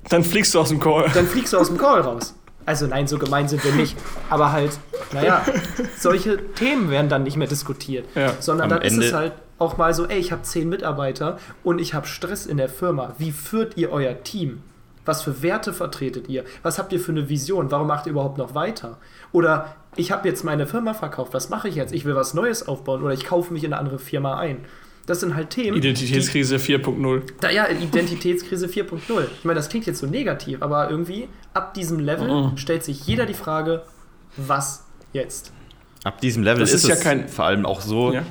Dann fliegst du aus dem Call. Dann fliegst du aus dem Call raus. Also nein, so gemein sind wir nicht. Aber halt, naja, solche Themen werden dann nicht mehr diskutiert. Ja. Sondern Am dann ist es Ende- halt auch mal so, ey, ich habe zehn Mitarbeiter und ich habe Stress in der Firma. Wie führt ihr euer Team? Was für Werte vertretet ihr? Was habt ihr für eine Vision? Warum macht ihr überhaupt noch weiter? Oder ich habe jetzt meine Firma verkauft, was mache ich jetzt? Ich will was Neues aufbauen oder ich kaufe mich in eine andere Firma ein. Das sind halt Themen. Identitätskrise 4.0. da, ja, Identitätskrise 4.0. Ich meine, das klingt jetzt so negativ, aber irgendwie ab diesem Level Mhm. stellt sich jeder die Frage, was jetzt? Ab diesem Level Das ist, ist ja es kein- vor allem auch so, Ja.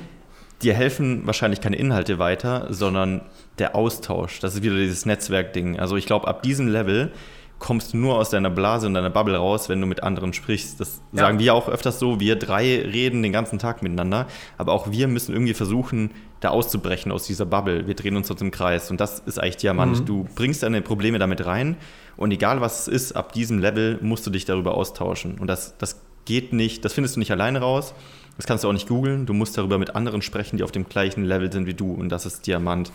dir helfen wahrscheinlich keine Inhalte weiter, sondern der Austausch. Das ist wieder dieses Netzwerkding. Also ich glaube, ab diesem Level kommst du nur aus deiner Blase und deiner Bubble raus, wenn du mit anderen sprichst. Das Ja. sagen wir auch öfters so. Wir drei reden den ganzen Tag miteinander, aber auch wir müssen irgendwie versuchen, da auszubrechen aus dieser Bubble. Wir drehen uns dort im Kreis und das ist eigentlich Diamant. Du bringst deine Probleme damit rein und egal was es ist, ab diesem Level musst du dich darüber austauschen. Und das, das geht nicht, das findest du nicht alleine raus. Das kannst du auch nicht googeln. Du musst darüber mit anderen sprechen, die auf dem gleichen Level sind wie du. Und das ist Diamant.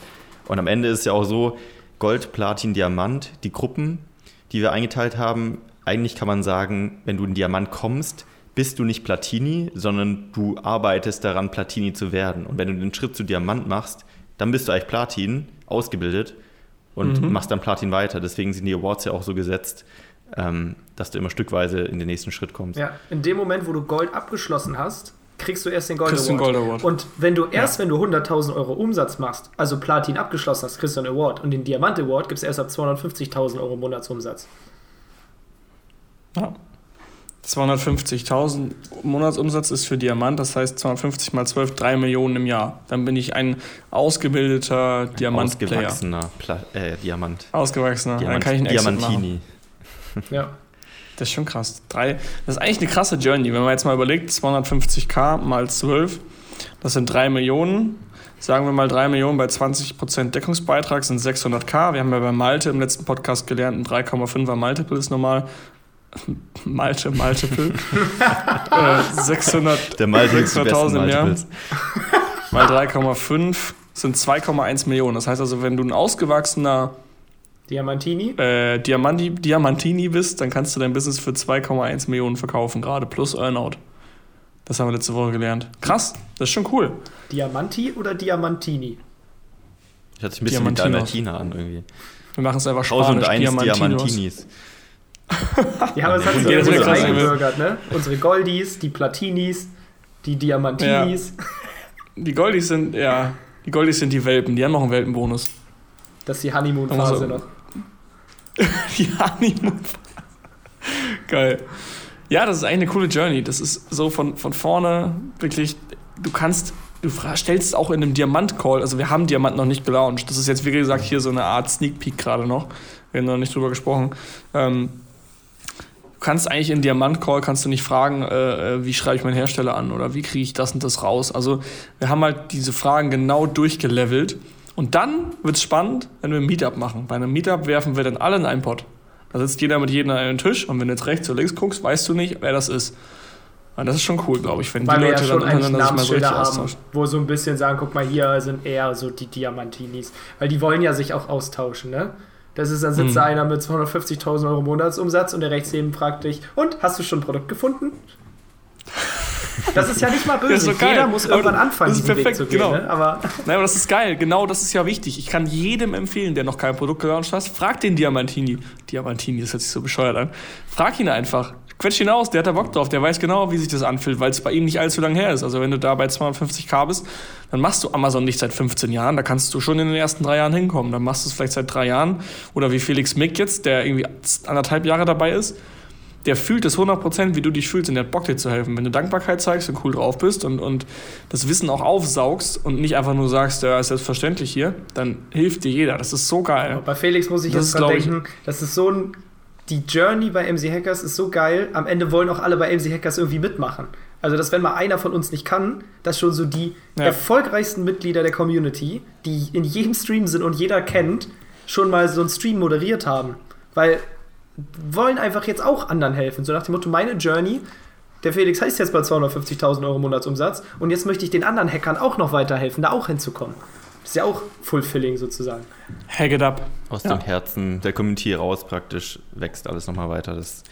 Und am Ende ist es ja auch so, Gold, Platin, Diamant, die Gruppen, die wir eingeteilt haben, eigentlich kann man sagen, wenn du in Diamant kommst, bist du nicht Platini, sondern du arbeitest daran, Platini zu werden. Und wenn du den Schritt zu Diamant machst, dann bist du eigentlich Platin, ausgebildet und machst dann Platin weiter. Deswegen sind die Awards ja auch so gesetzt, ähm, dass du immer stückweise in den nächsten Schritt kommst. Ja, in dem Moment, wo du Gold abgeschlossen hast, kriegst du erst den Gold Award. Gold Award. Und wenn du erst, wenn du 100.000 Euro Umsatz machst, also Platin abgeschlossen hast, kriegst du einen Award. Und den Diamant Award gibt es erst ab 250.000 Euro Monatsumsatz. Ja. 250.000 Monatsumsatz ist für Diamant, das heißt 250 mal 12, 3 Millionen im Jahr. Dann bin ich ein ausgebildeter Diamant-Player. Ausgewachsener Pla äh, Diamant. Ausgewachsener. Dann Diamant kann ich einen Exit machen. Diamantini. Ja. Das ist schon krass. Drei, das ist eigentlich eine krasse Journey. Wenn man jetzt mal überlegt, 250k mal 12, das sind 3 Millionen. Sagen wir mal 3 Millionen bei 20% Deckungsbeitrag sind 600k. Wir haben ja bei Malte im letzten Podcast gelernt, ein 3,5er Multiple ist normal. Malte, Multiple. äh, 600, Der Malte ist die 600.000 besten im Jahr. Mal 3,5 sind 2,1 Millionen. Das heißt also, wenn du ein ausgewachsener Diamantini. äh, Diamanti, Diamantini bist, dann kannst du dein Business für 2,1 Millionen verkaufen, gerade plus Earnout. Das haben wir letzte Woche gelernt. Krass, das ist schon cool. Diamanti oder Diamantini? Hört sich ein bisschen. Diamantina an irgendwie. Wir machen es einfach 1001 Spanisch. Diamantinos. Diamantinis. Ja, aber es hat sich will das eingebürgert, ne? Unsere Goldis, die Platinis, die Diamantinis. Die Goldies sind, ja, die Goldies sind die Welpen, die haben noch einen Welpenbonus. Das ist die Honeymoon-Phase Also- noch. Die Honeymoon. Geil. Ja, das ist eigentlich eine coole Journey. Das ist so von, von vorne wirklich, du kannst, du stellst auch in einem Diamant-Call, also wir haben Diamant noch nicht gelauncht. Das ist jetzt, wie gesagt, hier so eine Art Sneak Peek gerade noch. Wir haben noch nicht drüber gesprochen. Ähm, du kannst eigentlich in Diamant-Call, kannst du nicht fragen, äh, äh, wie schreibe ich meinen Hersteller an oder wie kriege ich das und das raus. Also wir haben halt diese Fragen genau durchgelevelt. Und dann wird es spannend, wenn wir ein Meetup machen. Bei einem Meetup werfen wir dann alle in einen Pot. Da sitzt jeder mit jedem an einem Tisch und wenn du jetzt rechts oder links guckst, weißt du nicht, wer das ist. Und das ist schon cool, glaube ich, wenn Weil die wir ja Leute schon dann untereinander sich mal so richtig haben, austauschen. wo so ein bisschen sagen, guck mal, hier sind eher so die Diamantinis. Weil die wollen ja sich auch austauschen, ne? Das ist, dann sitzt Mhm. da einer mit 250.000 Euro Monatsumsatz und der rechts neben fragt dich, und, hast du schon ein Produkt gefunden? Das ist ja nicht mal böse. so. Jeder muss irgendwann anfangen, das ist diesen Weg perfekt, zu gehen. genau. Ne? Aber Nein, aber das ist geil. Genau das ist ja wichtig. Ich kann jedem empfehlen, der noch kein Produkt gelauncht hat, frag den Diamantini. Diamantini, das hört sich so bescheuert an. Frag ihn einfach. Quetsch ihn aus, der hat da Bock drauf, der weiß genau, wie sich das anfühlt, weil es bei ihm nicht allzu lang her ist. Also wenn du da bei 250k bist, dann machst du Amazon nicht seit 15 Jahren, da kannst du schon in den ersten drei Jahren hinkommen. Dann machst du es vielleicht seit drei Jahren. Oder wie Felix Mick jetzt, der irgendwie anderthalb Jahre dabei ist. Der fühlt es 100%, wie du dich fühlst und der hat Bock dir zu helfen. Wenn du Dankbarkeit zeigst und cool drauf bist und, und das Wissen auch aufsaugst und nicht einfach nur sagst, ja, ist selbstverständlich hier, dann hilft dir jeder. Das ist so geil. bei Felix muss ich Das jetzt dran ich- denken, das ist so ein. Die Journey bei MC Hackers ist so geil. Am Ende wollen auch alle bei MC Hackers irgendwie mitmachen. Also, dass wenn mal einer von uns nicht kann, dass schon so die Ja. erfolgreichsten Mitglieder der Community, die in jedem Stream sind und jeder kennt, schon mal so einen Stream moderiert haben. Weil wollen einfach jetzt auch anderen helfen. So nach dem Motto, meine Journey, der Felix heißt jetzt bei 250.000 Euro Monatsumsatz und jetzt möchte ich den anderen Hackern auch noch weiterhelfen, da auch hinzukommen. Das ist ja auch Fulfilling sozusagen. Hack it up. Aus Ja. dem Herzen der Community raus praktisch wächst alles nochmal weiter. Das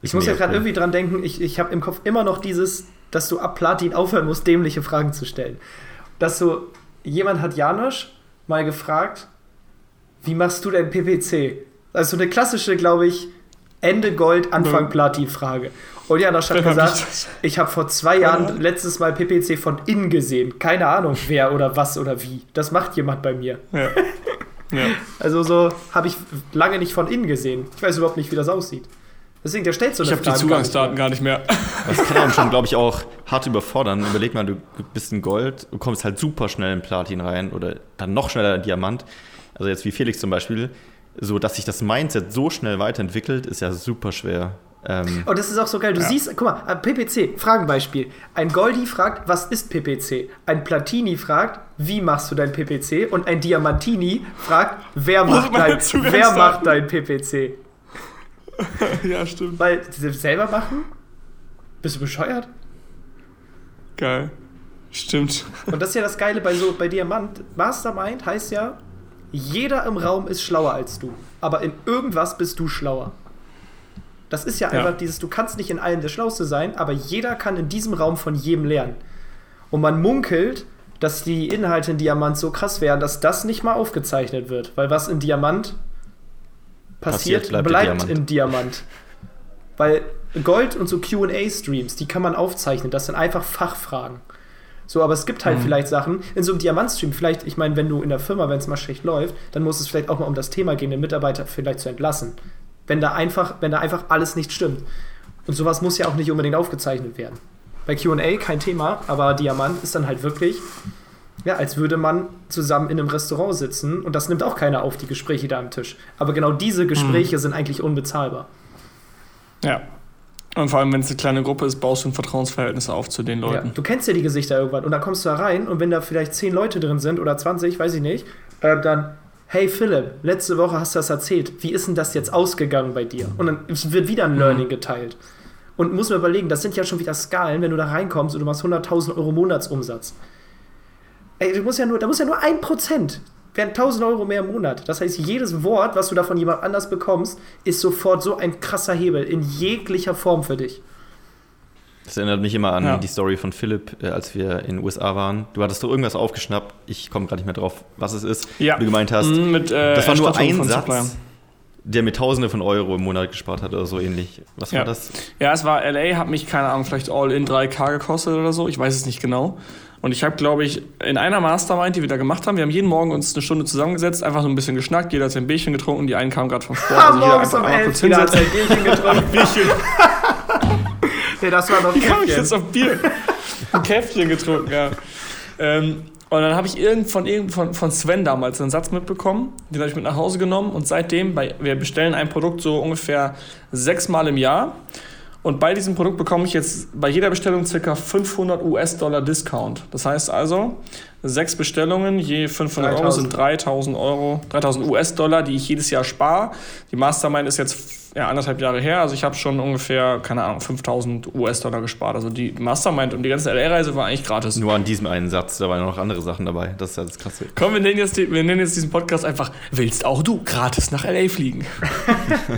Ich muss ja gerade cool. irgendwie dran denken, ich, ich habe im Kopf immer noch dieses, dass du ab Platin aufhören musst, dämliche Fragen zu stellen. Dass so, jemand hat Janosch mal gefragt, wie machst du denn PPC? Also eine klassische, glaube ich, Ende Gold, Anfang Mhm. Platin-Frage. Und Janosch hat gesagt, ich das? ich habe vor zwei Jahren letztes Mal PPC von innen gesehen. Keine Ahnung, wer oder was oder wie. Das macht jemand bei mir. Ja. ja. Also so habe ich lange nicht von innen gesehen. Ich weiß überhaupt nicht, wie das aussieht. Deswegen, der stellt so Ich eine habe die Zugangsdaten gar nicht mehr. Das kann einen schon, glaube ich, auch hart überfordern. Überleg mal, du bist ein Gold, du kommst halt super schnell in Platin rein oder dann noch schneller in Diamant. Also jetzt wie Felix zum Beispiel. So dass sich das Mindset so schnell weiterentwickelt, ist ja super schwer. Ähm, und das ist auch so geil. Du ja. siehst, guck mal, äh, PPC, Fragenbeispiel. Ein Goldi fragt, was ist PPC? Ein Platini fragt, wie machst du dein PPC? Und ein Diamantini fragt, wer macht, dein, wer macht dein PPC? ja, stimmt. Weil sie selber machen? Bist du bescheuert? Geil. Stimmt. Und das ist ja das Geile bei so bei Diamant. Mastermind heißt ja, jeder im Raum ist schlauer als du. Aber in irgendwas bist du schlauer. Das ist ja, ja einfach dieses, du kannst nicht in allem der Schlauste sein, aber jeder kann in diesem Raum von jedem lernen. Und man munkelt, dass die Inhalte in Diamant so krass wären, dass das nicht mal aufgezeichnet wird. Weil was in Diamant passiert, passiert bleibt, bleibt Diamant. in Diamant. Weil Gold und so QA-Streams, die kann man aufzeichnen. Das sind einfach Fachfragen. So, aber es gibt halt mhm. vielleicht Sachen, in so einem Diamantstream, vielleicht, ich meine, wenn du in der Firma, wenn es mal schlecht läuft, dann muss es vielleicht auch mal um das Thema gehen, den Mitarbeiter vielleicht zu entlassen. Wenn da einfach, wenn da einfach alles nicht stimmt. Und sowas muss ja auch nicht unbedingt aufgezeichnet werden. Bei QA kein Thema, aber Diamant ist dann halt wirklich, ja, als würde man zusammen in einem Restaurant sitzen und das nimmt auch keiner auf, die Gespräche da am Tisch. Aber genau diese Gespräche mhm. sind eigentlich unbezahlbar. Ja, und vor allem, wenn es eine kleine Gruppe ist, baust du ein Vertrauensverhältnis auf zu den Leuten. Ja, du kennst ja die Gesichter irgendwann und dann kommst du da rein und wenn da vielleicht zehn Leute drin sind oder 20, weiß ich nicht, äh, dann, hey Philipp, letzte Woche hast du das erzählt. Wie ist denn das jetzt ausgegangen bei dir? Und dann wird wieder ein mhm. Learning geteilt. Und muss man überlegen, das sind ja schon wieder Skalen, wenn du da reinkommst und du machst 100.000 Euro Monatsumsatz. Ey, du musst ja nur, da muss ja nur ein Prozent wären 1000 Euro mehr im Monat. Das heißt, jedes Wort, was du da von jemand anders bekommst, ist sofort so ein krasser Hebel in jeglicher Form für dich. Das erinnert mich immer an ja. die Story von Philipp, äh, als wir in den USA waren. Du hattest doch irgendwas aufgeschnappt. Ich komme gerade nicht mehr drauf, was es ist. Ja. Du gemeint hast, mm, mit, äh, das war nur ein Satz, der mir Tausende von Euro im Monat gespart hat oder so ähnlich. Was ja. war das? Ja, es war LA, hat mich, keine Ahnung, vielleicht all in 3K gekostet oder so. Ich weiß es nicht genau. Und ich habe, glaube ich, in einer Mastermind, die wir da gemacht haben, wir haben jeden Morgen uns eine Stunde zusammengesetzt, einfach so ein bisschen geschnackt, jeder hat sein Bierchen getrunken, die einen kamen gerade vom Sport. Also jeder einfach einmal kurz hinsetzen. Ein Bierchen getrunken. Bierchen. nee, das war ein Wie kam ich jetzt auf Bier? Ein Käffchen getrunken, ja. Ähm, und dann habe ich irgend von, von, von Sven damals einen Satz mitbekommen, den habe ich mit nach Hause genommen und seitdem, bei, wir bestellen ein Produkt so ungefähr sechsmal im Jahr und bei diesem Produkt bekomme ich jetzt bei jeder Bestellung ca. 500 US-Dollar Discount. Das heißt also, sechs Bestellungen, je 500 3000. Euro sind 3000 Euro, 3000 US-Dollar, die ich jedes Jahr spare. Die Mastermind ist jetzt ja, anderthalb Jahre her. Also ich habe schon ungefähr, keine Ahnung, 5000 US-Dollar gespart. Also die Mastermind und die ganze LA-Reise war eigentlich gratis. Nur an diesem einen Satz, da waren noch andere Sachen dabei. Das ist ja das Krasse. Komm, wir nennen, jetzt die, wir nennen jetzt diesen Podcast einfach Willst auch du gratis nach LA fliegen?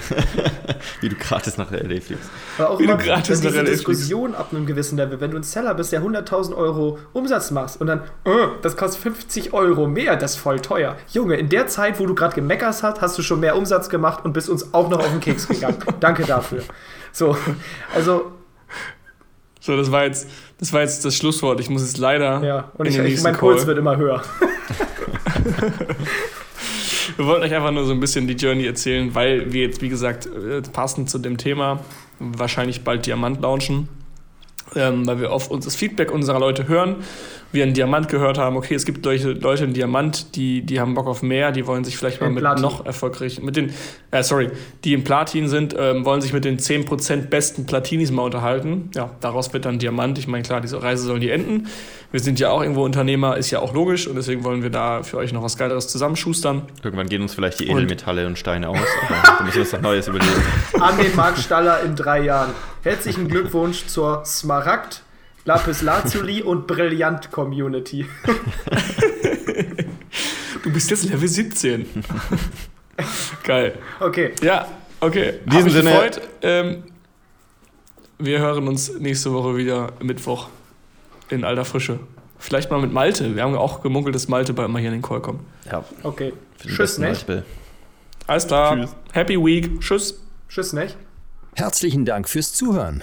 Wie du gratis nach LA fliegst. Aber auch Wie du gratis nach LA Diskussion ab einem gewissen Level. Wenn du ein Seller bist, der 100.000 Euro Umsatz machst und dann, oh, das kostet 50 Euro mehr, das ist voll teuer. Junge, in der Zeit, wo du gerade gemeckert hast, hast du schon mehr Umsatz gemacht und bist uns auch noch auf den Keks gegangen. Danke dafür. So, also. So, das war jetzt das, war jetzt das Schlusswort. Ich muss jetzt leider. Ja, und ich, ich, mein Puls wird immer höher. wir wollten euch einfach nur so ein bisschen die Journey erzählen, weil wir jetzt, wie gesagt, äh, passend zu dem Thema wahrscheinlich bald Diamant launchen. Ähm, weil wir oft uns das Feedback unserer Leute hören wir einen Diamant gehört haben, okay, es gibt Leute, Leute in Diamant, die, die haben Bock auf mehr, die wollen sich vielleicht mal mit Platin. noch erfolgreich, mit den, äh, sorry, die in Platin sind, ähm, wollen sich mit den 10% besten Platinis mal unterhalten. Ja, daraus wird dann Diamant. Ich meine, klar, diese Reise sollen die enden. Wir sind ja auch irgendwo Unternehmer, ist ja auch logisch und deswegen wollen wir da für euch noch was Geileres zusammenschustern. Irgendwann gehen uns vielleicht die Edelmetalle und, und Steine aus, aber da müssen wir uns was Neues überlegen. An den Marktstaller in drei Jahren. Herzlichen Glückwunsch zur Smaragd Lapis Lazuli und Brillant Community. du bist jetzt Level 17. Geil. Okay. Ja, okay. In diesem Sinne. Gefreut. Ähm, wir hören uns nächste Woche wieder Mittwoch in alter Frische. Vielleicht mal mit Malte. Wir haben auch gemunkelt, dass Malte bald mal hier in den Call kommt. Ja. Okay. Tschüss, nicht? Alles klar. Tschüss. Happy Week. Tschüss. Tschüss, nicht? Herzlichen Dank fürs Zuhören.